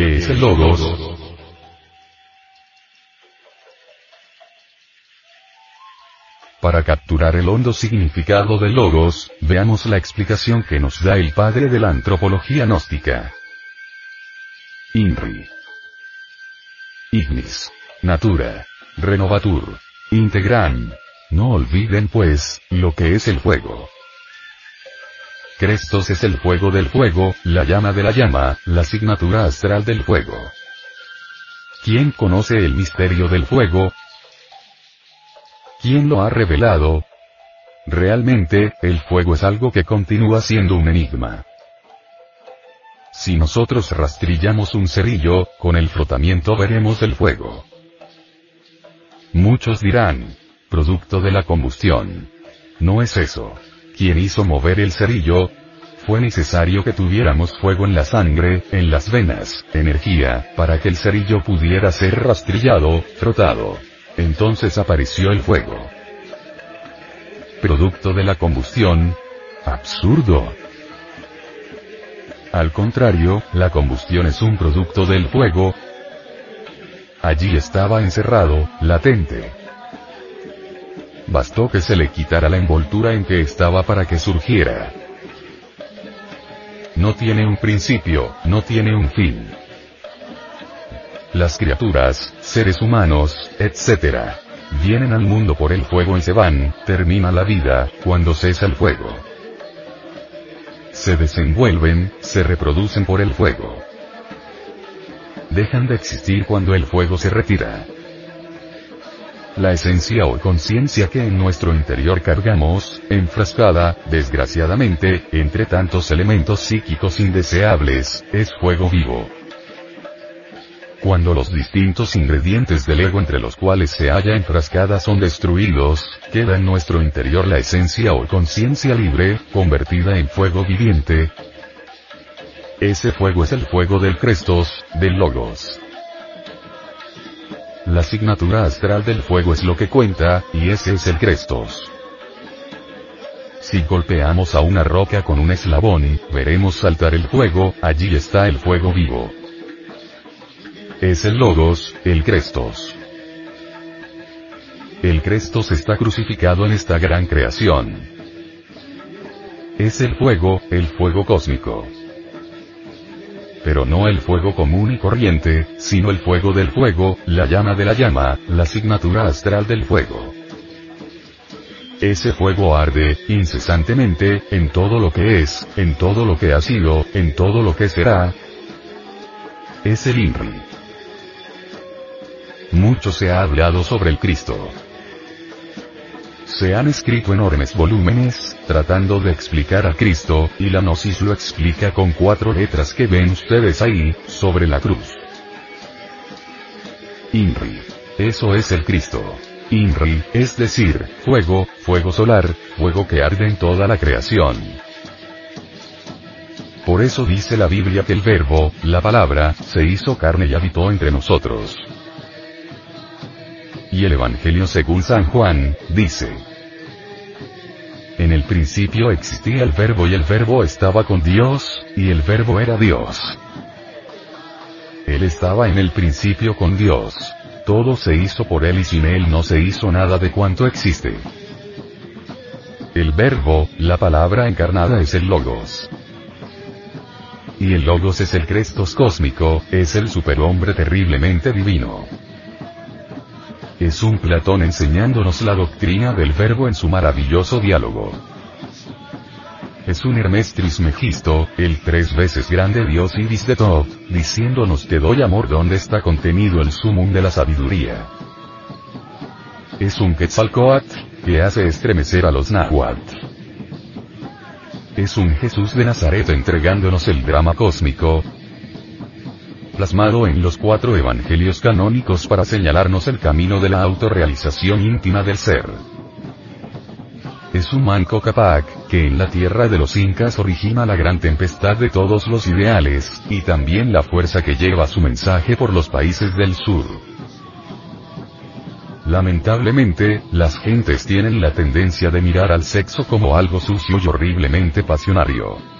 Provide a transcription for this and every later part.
¿Qué es el logos? Para capturar el hondo significado del logos, veamos la explicación que nos da el padre de la antropología gnóstica. INRI. Ignis. Natura. Renovatur. Integran. No olviden pues, lo que es el fuego. Crestos es el fuego del fuego, la llama de la llama, la asignatura astral del fuego. ¿Quién conoce el misterio del fuego? ¿Quién lo ha revelado? Realmente, el fuego es algo que continúa siendo un enigma. Si nosotros rastrillamos un cerillo, con el frotamiento veremos el fuego. Muchos dirán, producto de la combustión. No es eso. ¿Quién hizo mover el cerillo? Fue necesario que tuviéramos fuego en la sangre, en las venas, energía, para que el cerillo pudiera ser rastrillado, frotado. Entonces apareció el fuego. Producto de la combustión. Absurdo. Al contrario, la combustión es un producto del fuego. Allí estaba encerrado, latente. Bastó que se le quitara la envoltura en que estaba para que surgiera. No tiene un principio, no tiene un fin. Las criaturas, seres humanos, etc. Vienen al mundo por el fuego y se van, termina la vida, cuando cesa el fuego. Se desenvuelven, se reproducen por el fuego. Dejan de existir cuando el fuego se retira. La esencia o conciencia que en nuestro interior cargamos, enfrascada, desgraciadamente, entre tantos elementos psíquicos indeseables, es fuego vivo. Cuando los distintos ingredientes del ego entre los cuales se halla enfrascada son destruidos, queda en nuestro interior la esencia o conciencia libre, convertida en fuego viviente. Ese fuego es el fuego del Crestos, del Logos. La asignatura astral del fuego es lo que cuenta, y ese es el Crestos. Si golpeamos a una roca con un eslabón, veremos saltar el fuego, allí está el fuego vivo. Es el Logos, el Crestos. El Crestos está crucificado en esta gran creación. Es el fuego, el fuego cósmico. Pero no el fuego común y corriente, sino el fuego del fuego, la llama de la llama, la asignatura astral del fuego. Ese fuego arde, incesantemente, en todo lo que es, en todo lo que ha sido, en todo lo que será. Es el INRI. Mucho se ha hablado sobre el Cristo. Se han escrito enormes volúmenes, tratando de explicar a Cristo, y la Gnosis lo explica con cuatro letras que ven ustedes ahí, sobre la cruz. INRI. Eso es el Cristo. INRI, es decir, fuego, fuego solar, fuego que arde en toda la creación. Por eso dice la Biblia que el verbo, la palabra, se hizo carne y habitó entre nosotros. Y el Evangelio según San Juan, dice. En el principio existía el verbo y el verbo estaba con Dios, y el verbo era Dios. Él estaba en el principio con Dios. Todo se hizo por Él y sin Él no se hizo nada de cuanto existe. El verbo, la palabra encarnada es el logos. Y el logos es el Crestos cósmico, es el superhombre terriblemente divino. Es un Platón enseñándonos la doctrina del verbo en su maravilloso diálogo. Es un Hermes Trismegisto, el tres veces grande Dios Ibis de Tov, diciéndonos te doy amor donde está contenido el sumum de la sabiduría. Es un Quetzalcoatl, que hace estremecer a los náhuatl. Es un Jesús de Nazaret entregándonos el drama cósmico, plasmado en los cuatro evangelios canónicos para señalarnos el camino de la autorrealización íntima del ser. Es un Manco Capac, que en la tierra de los incas origina la gran tempestad de todos los ideales, y también la fuerza que lleva su mensaje por los países del sur. Lamentablemente, las gentes tienen la tendencia de mirar al sexo como algo sucio y horriblemente pasionario.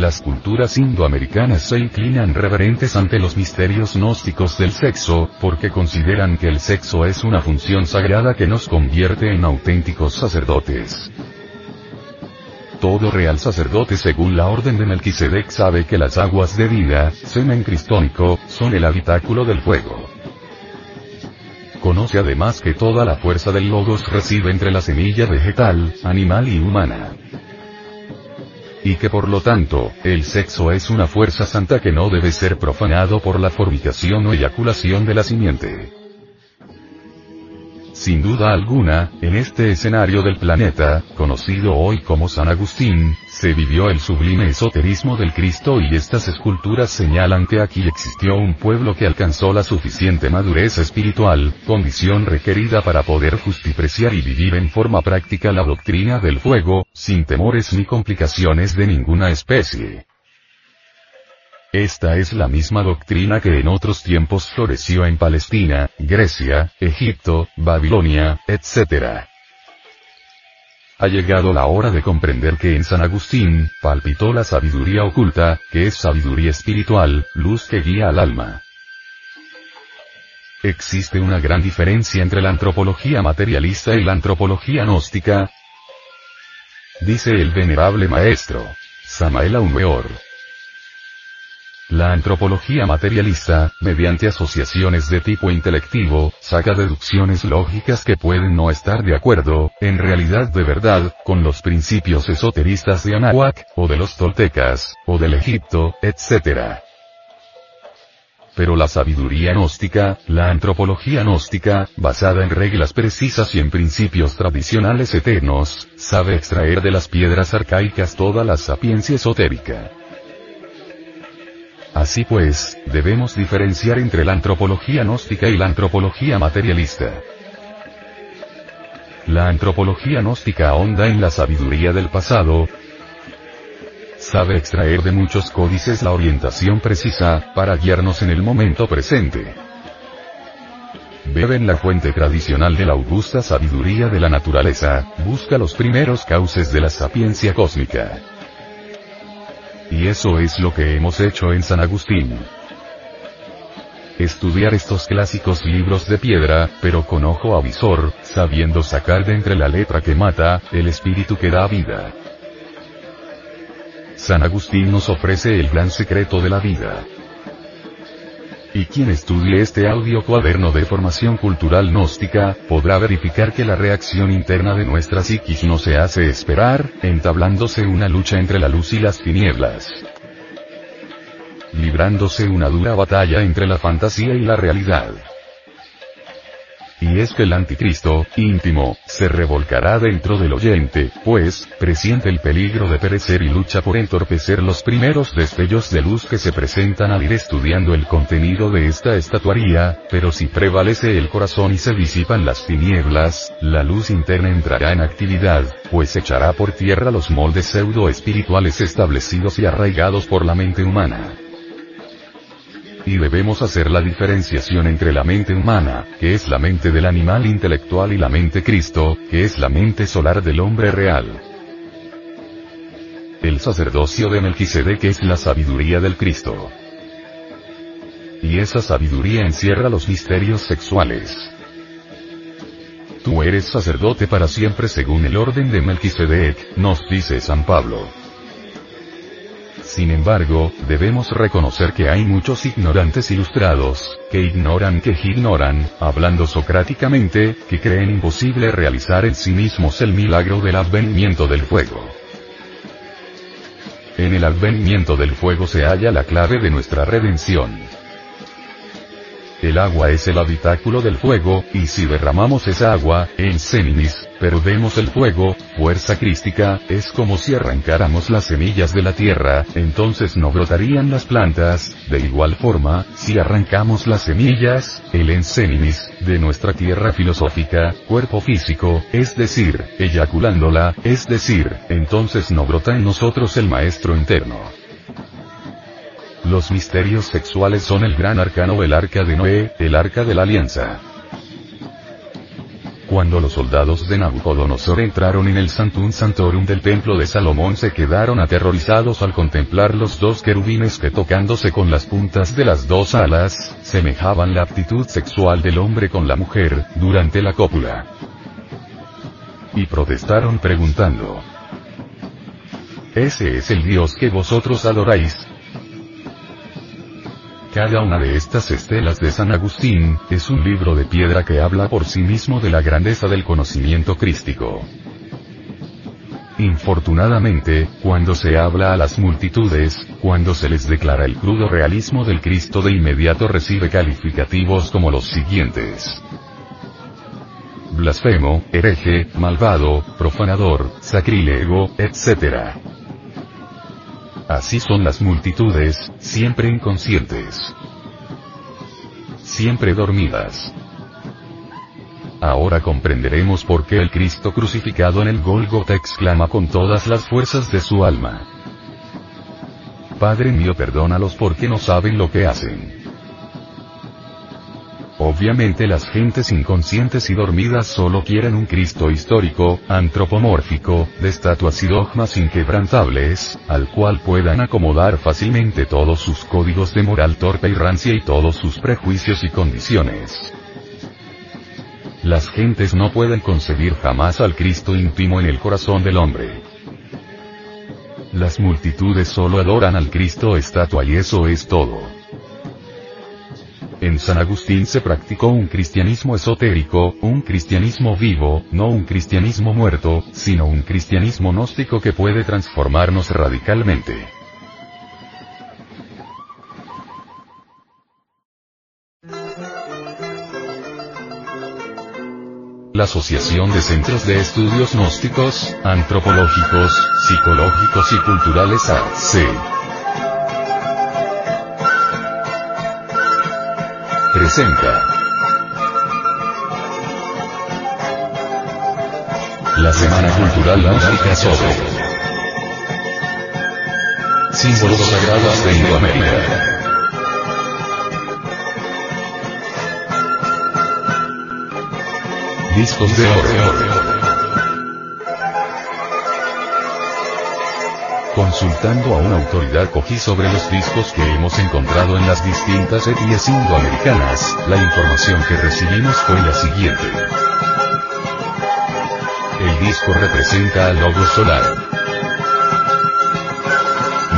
Las culturas indoamericanas se inclinan reverentes ante los misterios gnósticos del sexo, porque consideran que el sexo es una función sagrada que nos convierte en auténticos sacerdotes. Todo real sacerdote según la orden de Melquisedec sabe que las aguas de vida, semen cristónico, son el habitáculo del fuego. Conoce además que toda la fuerza del logos reside entre la semilla vegetal, animal y humana. Y que por lo tanto, el sexo es una fuerza santa que no debe ser profanado por la fornicación o eyaculación de la simiente. Sin duda alguna, en este escenario del planeta, conocido hoy como San Agustín, se vivió el sublime esoterismo del Cristo y estas esculturas señalan que aquí existió un pueblo que alcanzó la suficiente madurez espiritual, condición requerida para poder justipreciar y vivir en forma práctica la doctrina del fuego, sin temores ni complicaciones de ninguna especie. Esta es la misma doctrina que en otros tiempos floreció en Palestina, Grecia, Egipto, Babilonia, etc. Ha llegado la hora de comprender que en San Agustín, palpitó la sabiduría oculta, que es sabiduría espiritual, luz que guía al alma. Existe una gran diferencia entre la antropología materialista y la antropología gnóstica, dice el venerable maestro, Samael Aumeor. La antropología materialista, mediante asociaciones de tipo intelectivo, saca deducciones lógicas que pueden no estar de acuerdo, en realidad de verdad, con los principios esoteristas de Anahuac, o de los toltecas, o del Egipto, etc. Pero la sabiduría gnóstica, la antropología gnóstica, basada en reglas precisas y en principios tradicionales eternos, sabe extraer de las piedras arcaicas toda la sapiencia esotérica. Así pues, debemos diferenciar entre la antropología gnóstica y la antropología materialista. La antropología gnóstica ahonda en la sabiduría del pasado, sabe extraer de muchos códices la orientación precisa, para guiarnos en el momento presente. Bebe en la fuente tradicional de la augusta sabiduría de la naturaleza, busca los primeros cauces de la sapiencia cósmica. Y eso es lo que hemos hecho en San Agustín. Estudiar estos clásicos libros de piedra, pero con ojo avisor, sabiendo sacar de entre la letra que mata, el espíritu que da vida. San Agustín nos ofrece el gran secreto de la vida. Y quien estudie este audio cuaderno de formación cultural gnóstica, podrá verificar que la reacción interna de nuestra psiquis no se hace esperar, entablándose una lucha entre la luz y las tinieblas. Librándose una dura batalla entre la fantasía y la realidad. Y es que el anticristo, íntimo, se revolcará dentro del oyente, pues, presiente el peligro de perecer y lucha por entorpecer los primeros destellos de luz que se presentan al ir estudiando el contenido de esta estatuaría, pero si prevalece el corazón y se disipan las tinieblas, la luz interna entrará en actividad, pues echará por tierra los moldes pseudo espirituales establecidos y arraigados por la mente humana y debemos hacer la diferenciación entre la mente humana, que es la mente del animal intelectual y la mente Cristo, que es la mente solar del hombre real. El sacerdocio de Melquisedec es la sabiduría del Cristo. Y esa sabiduría encierra los misterios sexuales. Tú eres sacerdote para siempre según el orden de Melquisedec, nos dice San Pablo. Sin embargo, debemos reconocer que hay muchos ignorantes ilustrados, que ignoran que ignoran, hablando socráticamente, que creen imposible realizar en sí mismos el milagro del advenimiento del fuego. En el advenimiento del fuego se halla la clave de nuestra redención. El agua es el habitáculo del fuego, y si derramamos esa agua, en Sénimis, perdemos el fuego, fuerza crística, es como si arrancáramos las semillas de la tierra, entonces no brotarían las plantas, de igual forma, si arrancamos las semillas, el ensenimis, de nuestra tierra filosófica, cuerpo físico, es decir, eyaculándola, es decir, entonces no brota en nosotros el maestro interno. Los misterios sexuales son el gran arcano del arca de Noé, el arca de la alianza. Cuando los soldados de Nabucodonosor entraron en el Santum Santorum del templo de Salomón se quedaron aterrorizados al contemplar los dos querubines que tocándose con las puntas de las dos alas, semejaban la aptitud sexual del hombre con la mujer, durante la cópula. Y protestaron preguntando. ¿Ese es el Dios que vosotros adoráis? Cada una de estas estelas de San Agustín, es un libro de piedra que habla por sí mismo de la grandeza del conocimiento crístico. Infortunadamente, cuando se habla a las multitudes, cuando se les declara el crudo realismo del Cristo de inmediato recibe calificativos como los siguientes. Blasfemo, hereje, malvado, profanador, sacrílego, etc. Así son las multitudes, siempre inconscientes. Siempre dormidas. Ahora comprenderemos por qué el Cristo crucificado en el Gólgota exclama con todas las fuerzas de su alma. Padre mío perdónalos porque no saben lo que hacen. Obviamente las gentes inconscientes y dormidas solo quieren un Cristo histórico, antropomórfico, de estatuas y dogmas inquebrantables, al cual puedan acomodar fácilmente todos sus códigos de moral torpe y rancia y todos sus prejuicios y condiciones. Las gentes no pueden concebir jamás al Cristo íntimo en el corazón del hombre. Las multitudes solo adoran al Cristo estatua y eso es todo. En San Agustín se practicó un cristianismo esotérico, un cristianismo vivo, no un cristianismo muerto, sino un cristianismo gnóstico que puede transformarnos radicalmente. La Asociación de Centros de Estudios Gnósticos, Antropológicos, Psicológicos y Culturales AC la Semana Cultural Música sobre símbolos sagrados de Indoamérica. Discos de oro. Consultando a una autoridad cogí sobre los discos que hemos encontrado en las distintas etnias indoamericanas, la información que recibimos fue la siguiente. El disco representa al logo solar.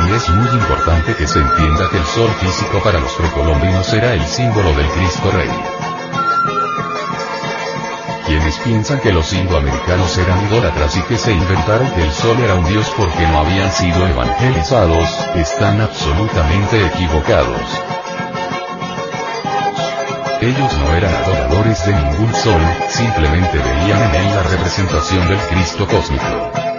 Y es muy importante que se entienda que el sol físico para los precolombinos era el símbolo del Cristo Rey. Quienes piensan que los indoamericanos eran idólatras y que se inventaron que el sol era un dios porque no habían sido evangelizados, están absolutamente equivocados. Ellos no eran adoradores de ningún sol, simplemente veían en él la representación del Cristo cósmico.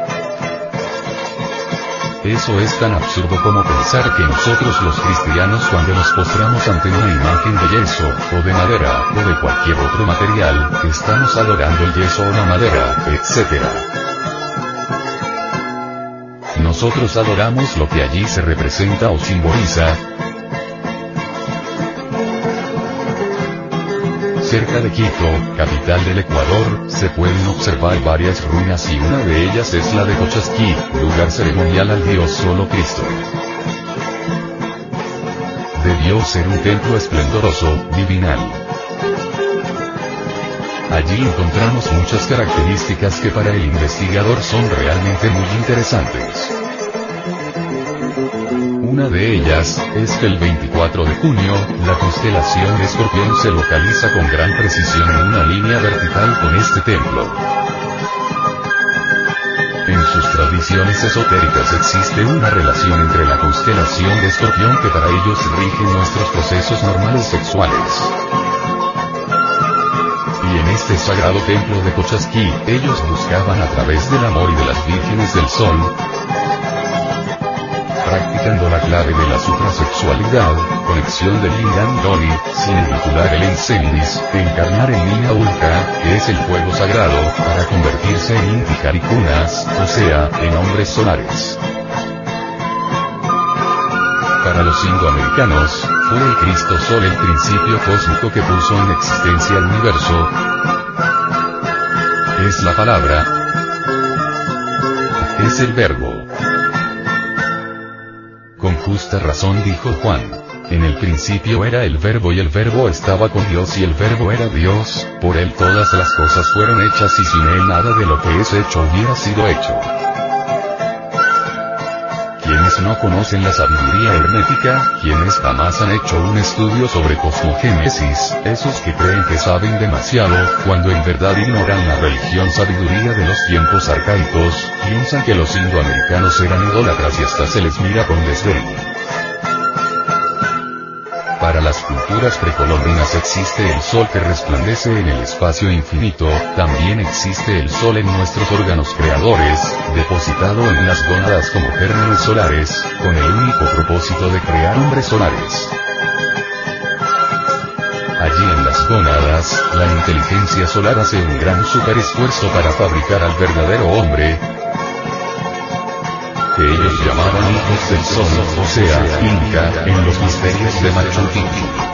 Eso es tan absurdo como pensar que nosotros los cristianos cuando nos postramos ante una imagen de yeso, o de madera, o de cualquier otro material, estamos adorando el yeso o la madera, etc. Nosotros adoramos lo que allí se representa o simboliza, Cerca de Quito, capital del Ecuador, se pueden observar varias ruinas y una de ellas es la de Cochasquí, lugar ceremonial al dios solo Cristo. Debió ser un templo esplendoroso, divinal. Allí encontramos muchas características que para el investigador son realmente muy interesantes. Una de ellas, es que el 24 de junio, la constelación de Escorpión se localiza con gran precisión en una línea vertical con este templo. En sus tradiciones esotéricas existe una relación entre la constelación de Escorpión que para ellos rige nuestros procesos normales sexuales. Y en este sagrado templo de Cochasquí, ellos buscaban a través del amor y de las vírgenes del sol, practicando la clave de la suprasexualidad, conexión del Lingam Doni, sin vincular el Ensenis, encarnar en Nina Ulka, que es el fuego sagrado, para convertirse en Inti o sea, en hombres solares. Para los indoamericanos, fue el Cristo Sol el principio cósmico que puso en existencia el universo, Es la palabra. Es el verbo. Con justa razón dijo Juan. En el principio era el verbo y el verbo estaba con Dios y el verbo era Dios, por él todas las cosas fueron hechas y sin él nada de lo que es hecho hubiera sido hecho quienes no conocen la sabiduría hermética, quienes jamás han hecho un estudio sobre cosmogénesis, esos que creen que saben demasiado, cuando en verdad ignoran la religión sabiduría de los tiempos arcaicos, piensan que los indoamericanos eran idólatras y hasta se les mira con desdén. Para las culturas precolombinas existe el sol que resplandece en el espacio infinito, también existe el sol en nuestros órganos creadores, depositado en las gónadas como gérmenes solares, con el único propósito de crear hombres solares. Allí en las gónadas, la inteligencia solar hace un gran superesfuerzo para fabricar al verdadero hombre, que ellos llamaban hijos del sol, o sea, Inca, en los misterios de Machu Picchu.